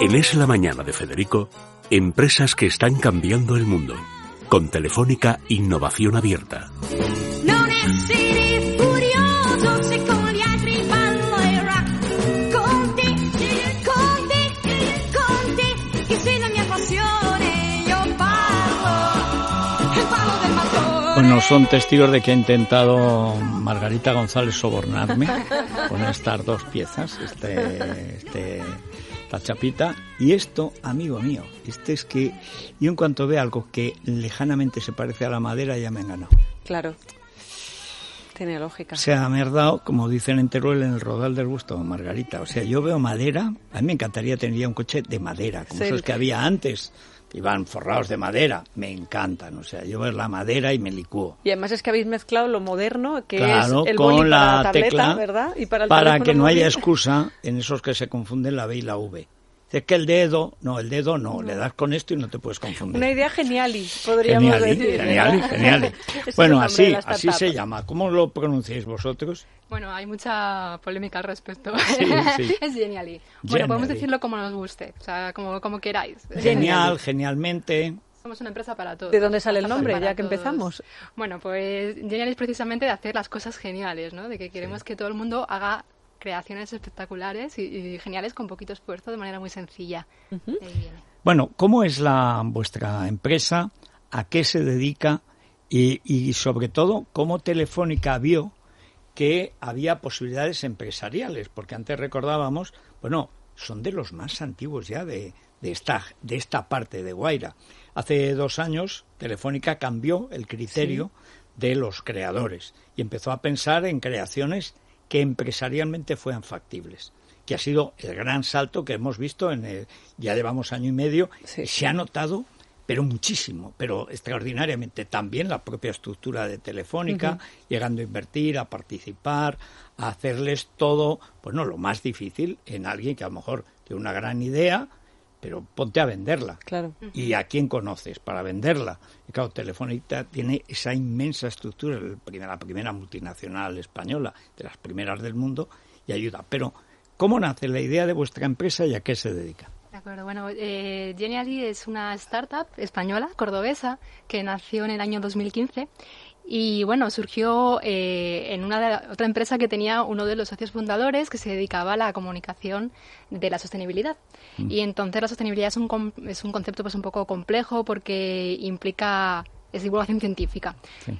En Es la Mañana de Federico, empresas que están cambiando el mundo. Con Telefónica Innovación Abierta. Bueno, son testigos de que ha intentado Margarita González sobornarme con estas dos piezas, este, este, esta chapita. Y esto, amigo mío, este es que yo en cuanto veo algo que lejanamente se parece a la madera ya me ganado. Claro. Tiene lógica. O sea, me has dado, como dicen en Teruel, en el rodal del gusto, Margarita. O sea, yo veo madera, a mí me encantaría tener ya un coche de madera, como Sí. esos que había antes, que iban forrados de madera. Me encantan, o sea, yo veo la madera y me licúo. Y además es que habéis mezclado lo moderno, que Claro, es el con boli para la la tableta, tecla, ¿verdad? Y para el para que no haya excusa en esos que se confunden la B y la V. Es que el dedo, no, el dedo no, le das con esto y no te puedes confundir. Una idea genial, podríamos Genial, decir. genial, genial. Ese es Bueno, así, así se llama. ¿Cómo lo pronunciáis vosotros? Bueno, hay mucha polémica al respecto. Sí, sí. es Genially. Bueno, podemos decirlo como nos guste, o sea, como, como queráis. Genial, genialmente. Somos una empresa para todos. ¿De dónde sale el nombre, ya que todos. empezamos? Bueno, pues Genial es precisamente de hacer las cosas geniales, ¿no? De que queremos que todo el mundo haga creaciones espectaculares y, y geniales con poquito esfuerzo de manera muy sencilla. Bueno, ¿cómo es la vuestra empresa? ¿A qué se dedica? Y, y sobre todo, ¿cómo Telefónica vio que había posibilidades empresariales? Porque antes recordábamos, bueno, son de los más antiguos ya de, de esta, de esta parte de Guaira. Hace dos años Telefónica cambió el criterio de los creadores y empezó a pensar en creaciones que empresarialmente fueran factibles que ha sido el gran salto que hemos visto en el, ya llevamos año y medio Sí. se ha notado pero muchísimo, pero extraordinariamente también la propia estructura de Telefónica, llegando a invertir, a participar, a hacerles todo, pues no, lo más difícil en alguien que a lo mejor tiene una gran idea, pero ponte a venderla. Claro. ¿Y a quién conoces para venderla? Y claro, Telefónica tiene esa inmensa estructura, el primer- la primera multinacional española, de las primeras del mundo, y ayuda. Pero, ¿cómo nace la idea de vuestra empresa y a qué se dedica? De acuerdo, bueno, eh, Genially es una startup española, cordobesa, que nació en el año 2015 y bueno, surgió eh, en una de- otra empresa que tenía uno de los socios fundadores que se dedicaba a la comunicación de la sostenibilidad. Y entonces la sostenibilidad es un, es un concepto pues un poco complejo porque implica es divulgación científica.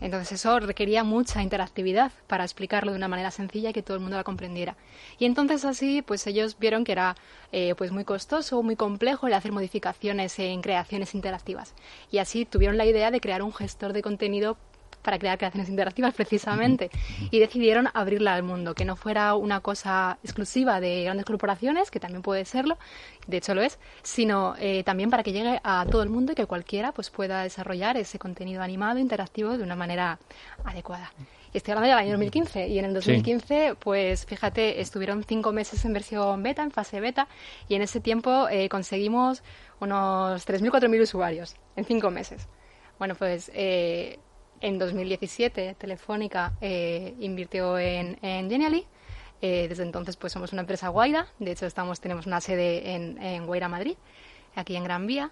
Entonces eso requería mucha interactividad para explicarlo de una manera sencilla y que todo el mundo la comprendiera. Y entonces así, pues ellos vieron que era eh, pues muy costoso, muy complejo el hacer modificaciones en creaciones interactivas. Y así tuvieron la idea de crear un gestor de contenido para crear creaciones interactivas precisamente y decidieron abrirla al mundo, que no fuera una cosa exclusiva de grandes corporaciones, que también puede serlo, de hecho lo es, sino eh, también para que llegue a todo el mundo y que cualquiera pues pueda desarrollar ese contenido animado, interactivo de una manera adecuada. Estoy hablando del año 2015 y en el 2015, pues fíjate, estuvieron cinco meses en versión beta, en fase beta, y en ese tiempo eh, conseguimos unos 3.000, 4.000 usuarios en cinco meses. Bueno, pues eh, en 2017 Telefónica eh, invirtió en, en Genially. Eh, desde entonces pues somos una empresa Guaira. De hecho estamos tenemos una sede en, en Guaira, Madrid, aquí en Gran Vía.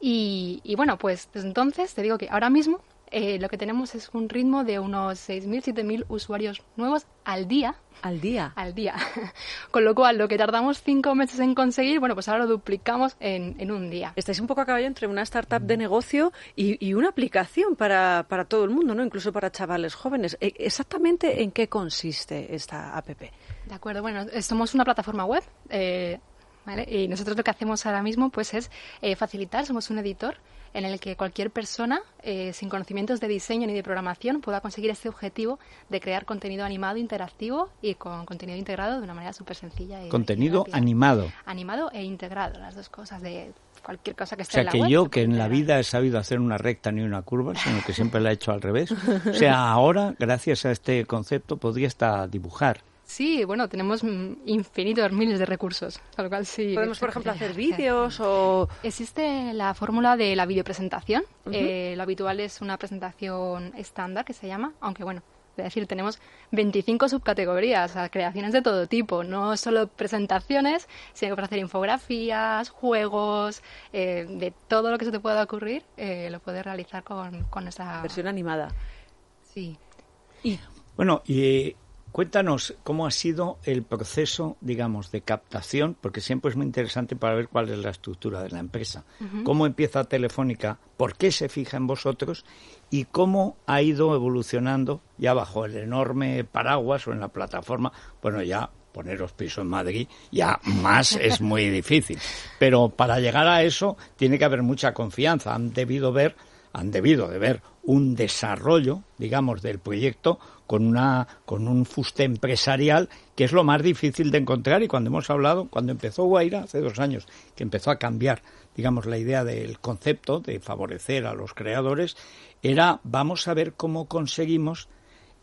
Y, y bueno, pues desde entonces te digo que ahora mismo eh, lo que tenemos es un ritmo de unos 6.000, 7.000 usuarios nuevos al día Al día. al día. Con lo cual, lo que tardamos cinco meses en conseguir, bueno, pues ahora lo duplicamos en, en un día. Estáis un poco a caballo entre una startup de negocio y, y una aplicación para, para todo el mundo, ¿no? Incluso para chavales jóvenes. E- ¿Exactamente en qué consiste esta app? De acuerdo, bueno, eh, somos una plataforma web. eh, ¿vale? Y nosotros lo que hacemos ahora mismo pues es eh, facilitar, somos un editor en el que cualquier persona eh, sin conocimientos de diseño ni de programación pueda conseguir este objetivo de crear contenido animado, interactivo y con contenido integrado de una manera súper sencilla. y- Contenido animado. Animado e integrado, las dos cosas de cualquier cosa que O esté sea en la que web, yo, se que en la vida he sabido hacer una recta ni una curva, sino que siempre la he hecho al revés. O sea, ahora, gracias a este concepto, podría hasta dibujar. Sí, bueno, tenemos mm, infinitos miles de recursos, con lo cual sí. Podemos, por ejemplo, hacer vídeos o... Existe la fórmula de la videopresentación. Eh, lo habitual es una presentación estándar que se llama, aunque bueno, Es decir, tenemos 25 subcategorías, o sea, creaciones de todo tipo, no solo presentaciones, sino que para hacer infografías, juegos, eh, de todo lo que se te pueda ocurrir, eh, lo puedes realizar con, con esa... Versión animada. Sí. Bueno, y cuéntanos cómo ha sido el proceso, digamos, de captación, porque siempre es muy interesante para ver cuál es la estructura de la empresa. ¿Cómo empieza Telefónica? ¿Por qué se fija en vosotros? ¿Y cómo ha ido evolucionando ya bajo el enorme paraguas o en la plataforma? Bueno, ya poneros piso en Madrid, ya más es muy difícil. Pero para llegar a eso tiene que haber mucha confianza. Han debido ver, han debido de ver un desarrollo, digamos, del proyecto con una con un fuste empresarial que es lo más difícil de encontrar y cuando hemos hablado, cuando empezó Guaira hace dos años, que empezó a cambiar, digamos, la idea del concepto de favorecer a los creadores, era vamos a ver cómo conseguimos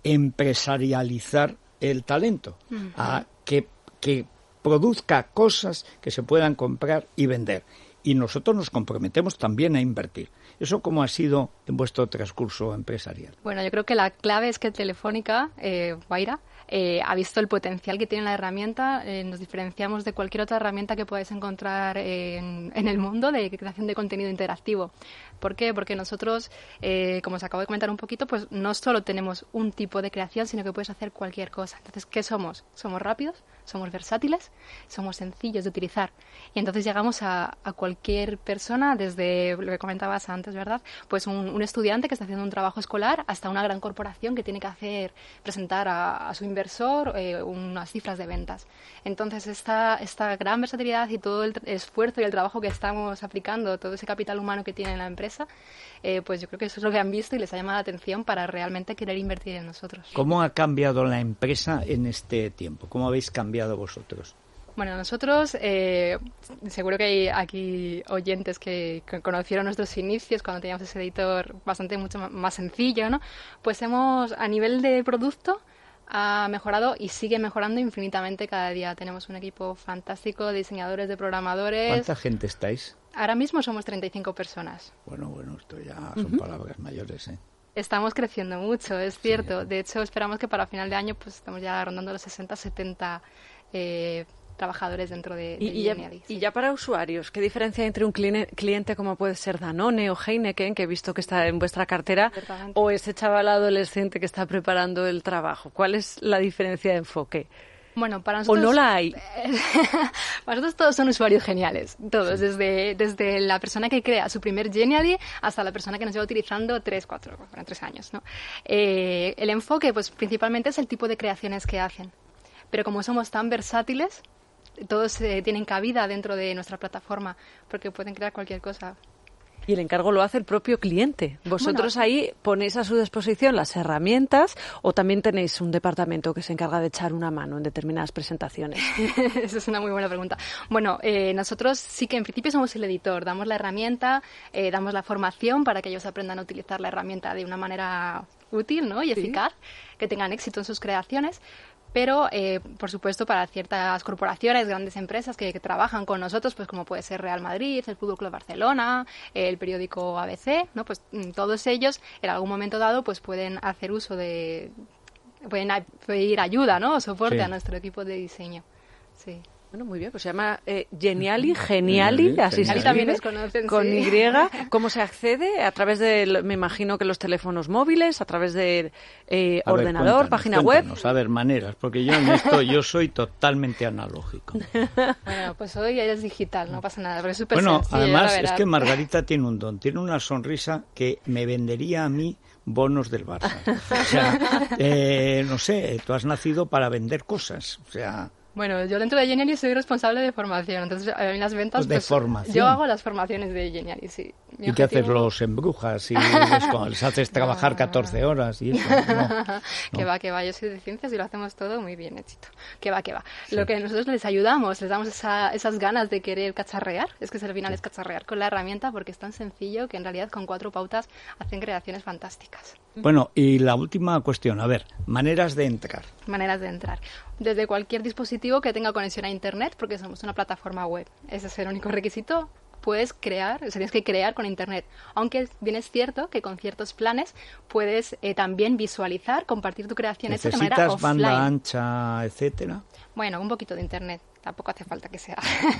empresarializar el talento, a que, que produzca cosas que se puedan comprar y vender. Y nosotros nos comprometemos también a invertir. ¿Eso cómo ha sido en vuestro transcurso empresarial? Bueno, yo creo que la clave es que Telefónica, eh, Guaira, eh, ha visto el potencial que tiene la herramienta. Eh, nos diferenciamos de cualquier otra herramienta que podáis encontrar en, en el mundo de creación de contenido interactivo. ¿Por qué? Porque nosotros, eh, como os acabo de comentar un poquito, pues no solo tenemos un tipo de creación, sino que puedes hacer cualquier cosa. Entonces, ¿qué somos? Somos rápidos, somos versátiles, somos sencillos de utilizar. Y entonces llegamos a, a cualquier persona, desde lo que comentabas antes, ¿verdad? Pues un, un estudiante que está haciendo un trabajo escolar hasta una gran corporación que tiene que hacer, presentar a, a su inversor eh, unas cifras de ventas. Entonces, esta, esta gran versatilidad y todo el esfuerzo y el trabajo que estamos aplicando, todo ese capital humano que tiene la empresa, eh, pues yo creo que eso es lo que han visto y les ha llamado la atención para realmente querer invertir en nosotros. ¿Cómo ha cambiado la empresa en este tiempo? ¿Cómo habéis cambiado vosotros? Bueno, nosotros, eh, seguro que hay aquí oyentes que, que conocieron nuestros inicios cuando teníamos ese editor bastante mucho más sencillo, ¿no? Pues hemos, a nivel de producto, ha mejorado y sigue mejorando infinitamente cada día. Tenemos un equipo fantástico de diseñadores, de programadores. ¿Cuánta gente estáis? Ahora mismo somos 35 personas. Bueno, bueno, esto ya son palabras mayores, ¿eh? Estamos creciendo mucho, es cierto. De hecho, esperamos que para final de año pues estamos ya rondando los 60, 70 eh, trabajadores dentro de, de y ya, Geniali. y ya para usuarios, ¿qué diferencia hay entre un cliente como puede ser Danone o Heineken, que he visto que está en vuestra cartera, o ese chaval adolescente que está preparando el trabajo? ¿Cuál es la diferencia de enfoque? Bueno, para ¿O no la hay? para nosotros todos son usuarios geniales. Todos, desde, desde la persona que crea su primer Genially hasta la persona que nos lleva utilizando tres, cuatro, bueno, tres años. ¿no? Eh, el enfoque, pues principalmente es el tipo de creaciones que hacen. Pero como somos tan versátiles, todos eh, tienen cabida dentro de nuestra plataforma porque pueden crear cualquier cosa. Y el encargo lo hace el propio cliente. ¿Vosotros Bueno. ahí ponéis a su disposición las herramientas o también tenéis un departamento que se encarga de echar una mano en determinadas presentaciones? Esa es una muy buena pregunta. Bueno, eh, nosotros sí que en principio somos el editor, damos la herramienta, eh, damos la formación para que ellos aprendan a utilizar la herramienta de una manera útil ¿no? y eficaz, que tengan éxito en sus creaciones. Pero, eh, por supuesto, para ciertas corporaciones, grandes empresas que, que trabajan con nosotros, pues como puede ser Real Madrid, el Fútbol Club Barcelona, el periódico ABC, ¿no? Pues mm, todos ellos, en algún momento dado, pues pueden hacer uso de, pueden pedir ayuda, ¿no? O soporte Sí. a nuestro equipo de diseño. Sí. Bueno, muy bien, pues se llama eh, Geniali, Geniali, Geniali, así se Geniali. escribe, También nos conocen, con sí. Y. ¿Cómo se accede? A través de, me imagino que los teléfonos móviles, a través de eh, A ordenador, página web. A ver, maneras, porque yo en esto yo soy totalmente analógico. Bueno, pues hoy eres digital, no pasa nada, pero es súper Bueno, sencillo, ya además es que Margarita tiene un don, tiene una sonrisa que me vendería a mí bonos del Barça. O sea, eh, no sé, tú has nacido para vender cosas, o sea, Bueno, yo dentro de Geniali soy responsable de formación, entonces a mí las ventas... Pues de formación. Yo hago las formaciones de Geniali, sí. Mi ¿y qué haces? Los embrujas y les, haces trabajar 14 horas y eso. No. que va, que va, yo soy de ciencias y lo hacemos todo muy bien hechito. Que va, que va. Lo que nosotros les ayudamos, les damos esa- esas ganas de querer cacharrear, es que al final es cacharrear con la herramienta porque es tan sencillo que en realidad con cuatro pautas hacen creaciones fantásticas. Bueno, y la última cuestión, a ver, maneras de entrar. maneras de entrar. Desde cualquier dispositivo que tenga conexión a Internet, porque somos una plataforma web. Ese es el único requisito. puedes crear, o sea, tienes que crear con Internet. Aunque bien es cierto que con ciertos planes puedes eh, también visualizar, compartir tu creación de manera ¿Necesitas offline. banda ancha, etcétera? Bueno, un poquito de Internet. Tampoco hace falta que sea. Sí.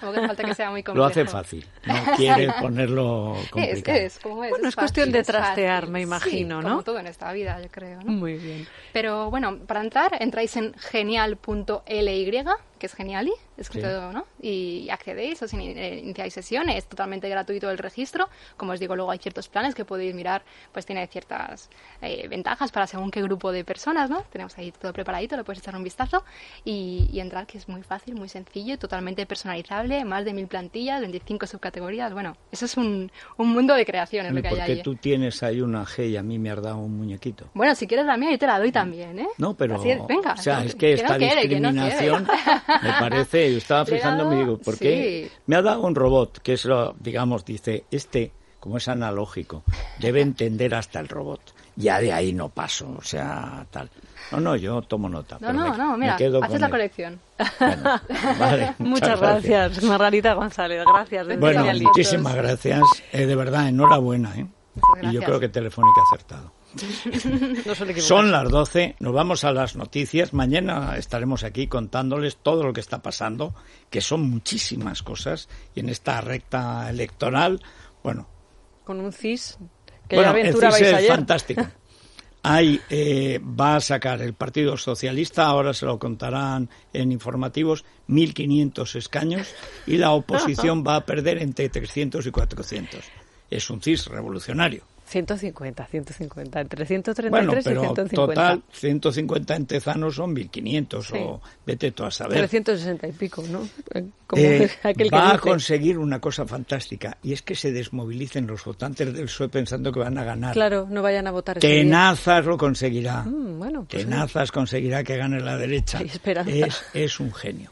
Tampoco hace falta que sea muy complejo. Lo hace fácil. No quiere ponerlo Es, complicado. es, como es. Bueno, es cuestión fácil, de es trastear, me Sí, imagino, ¿no? Como todo en esta vida, yo creo, ¿no? Muy bien. Pero bueno, para entrar, entráis en genial.ly, que es geniali, escrito, ¿no? Y accedéis, os eh, iniciáis sesión, es totalmente gratuito el registro. Como os digo, luego hay ciertos planes que podéis mirar, pues tiene ciertas eh, ventajas para según qué grupo de personas, ¿no? Tenemos ahí todo preparadito, le puedes echar un vistazo y, y entrar, que es muy fácil, muy sencillo, totalmente personalizable, más de mil plantillas, 25 subcategorías. Bueno, eso es un, un mundo de creaciones lo que hay Porque ahí. tú tienes ahí una G y a mí me has dado un muñequito. Bueno, si quieres la mía, yo te la doy también, ¿eh? No, pero, Así es, venga. o sea, es que esta no quiere, que no discriminación me parece, yo estaba fijándome y digo, ¿por qué? sí. Me ha dado un robot, que es lo, digamos, dice, este, como es analógico, debe entender hasta el robot. Ya de ahí no paso, o sea, tal. No, no, yo tomo nota. No, pero no, me- no, mira, haces la él. colección. Bueno, vale, Muchas gracias, Margarita González. Gracias. de Bueno, muchísimas gracias. Eh, de verdad, enhorabuena. ¿eh? Y yo gracias. creo que Telefónica ha acertado. No. Son las 12, nos vamos a las noticias. Mañana estaremos aquí contándoles todo lo que está pasando, que son muchísimas cosas. Y en esta recta electoral, bueno, Con un CIS. Que bueno ya el CIS es ayer. fantástico. Ahí eh, va a sacar el Partido Socialista, ahora se lo contarán en informativos, 1.500 escaños y la oposición va a perder entre 300 y 400. Es un CIS revolucionario. 150, 150. Entre 133 Bueno, y pero 150. total, 150 en Tezanos son 1.500 Sí. o vete tú a saber. 360 y pico, ¿no? Eh, Como Eh, aquel que va a dice. conseguir una cosa fantástica y es que se desmovilicen los votantes del PSOE pensando que van a ganar. Claro, no vayan a votar día. Tenazas lo conseguirá. Mm, bueno, pues Tenazas conseguirá que gane la derecha. Hay esperanza. Es, es un genio.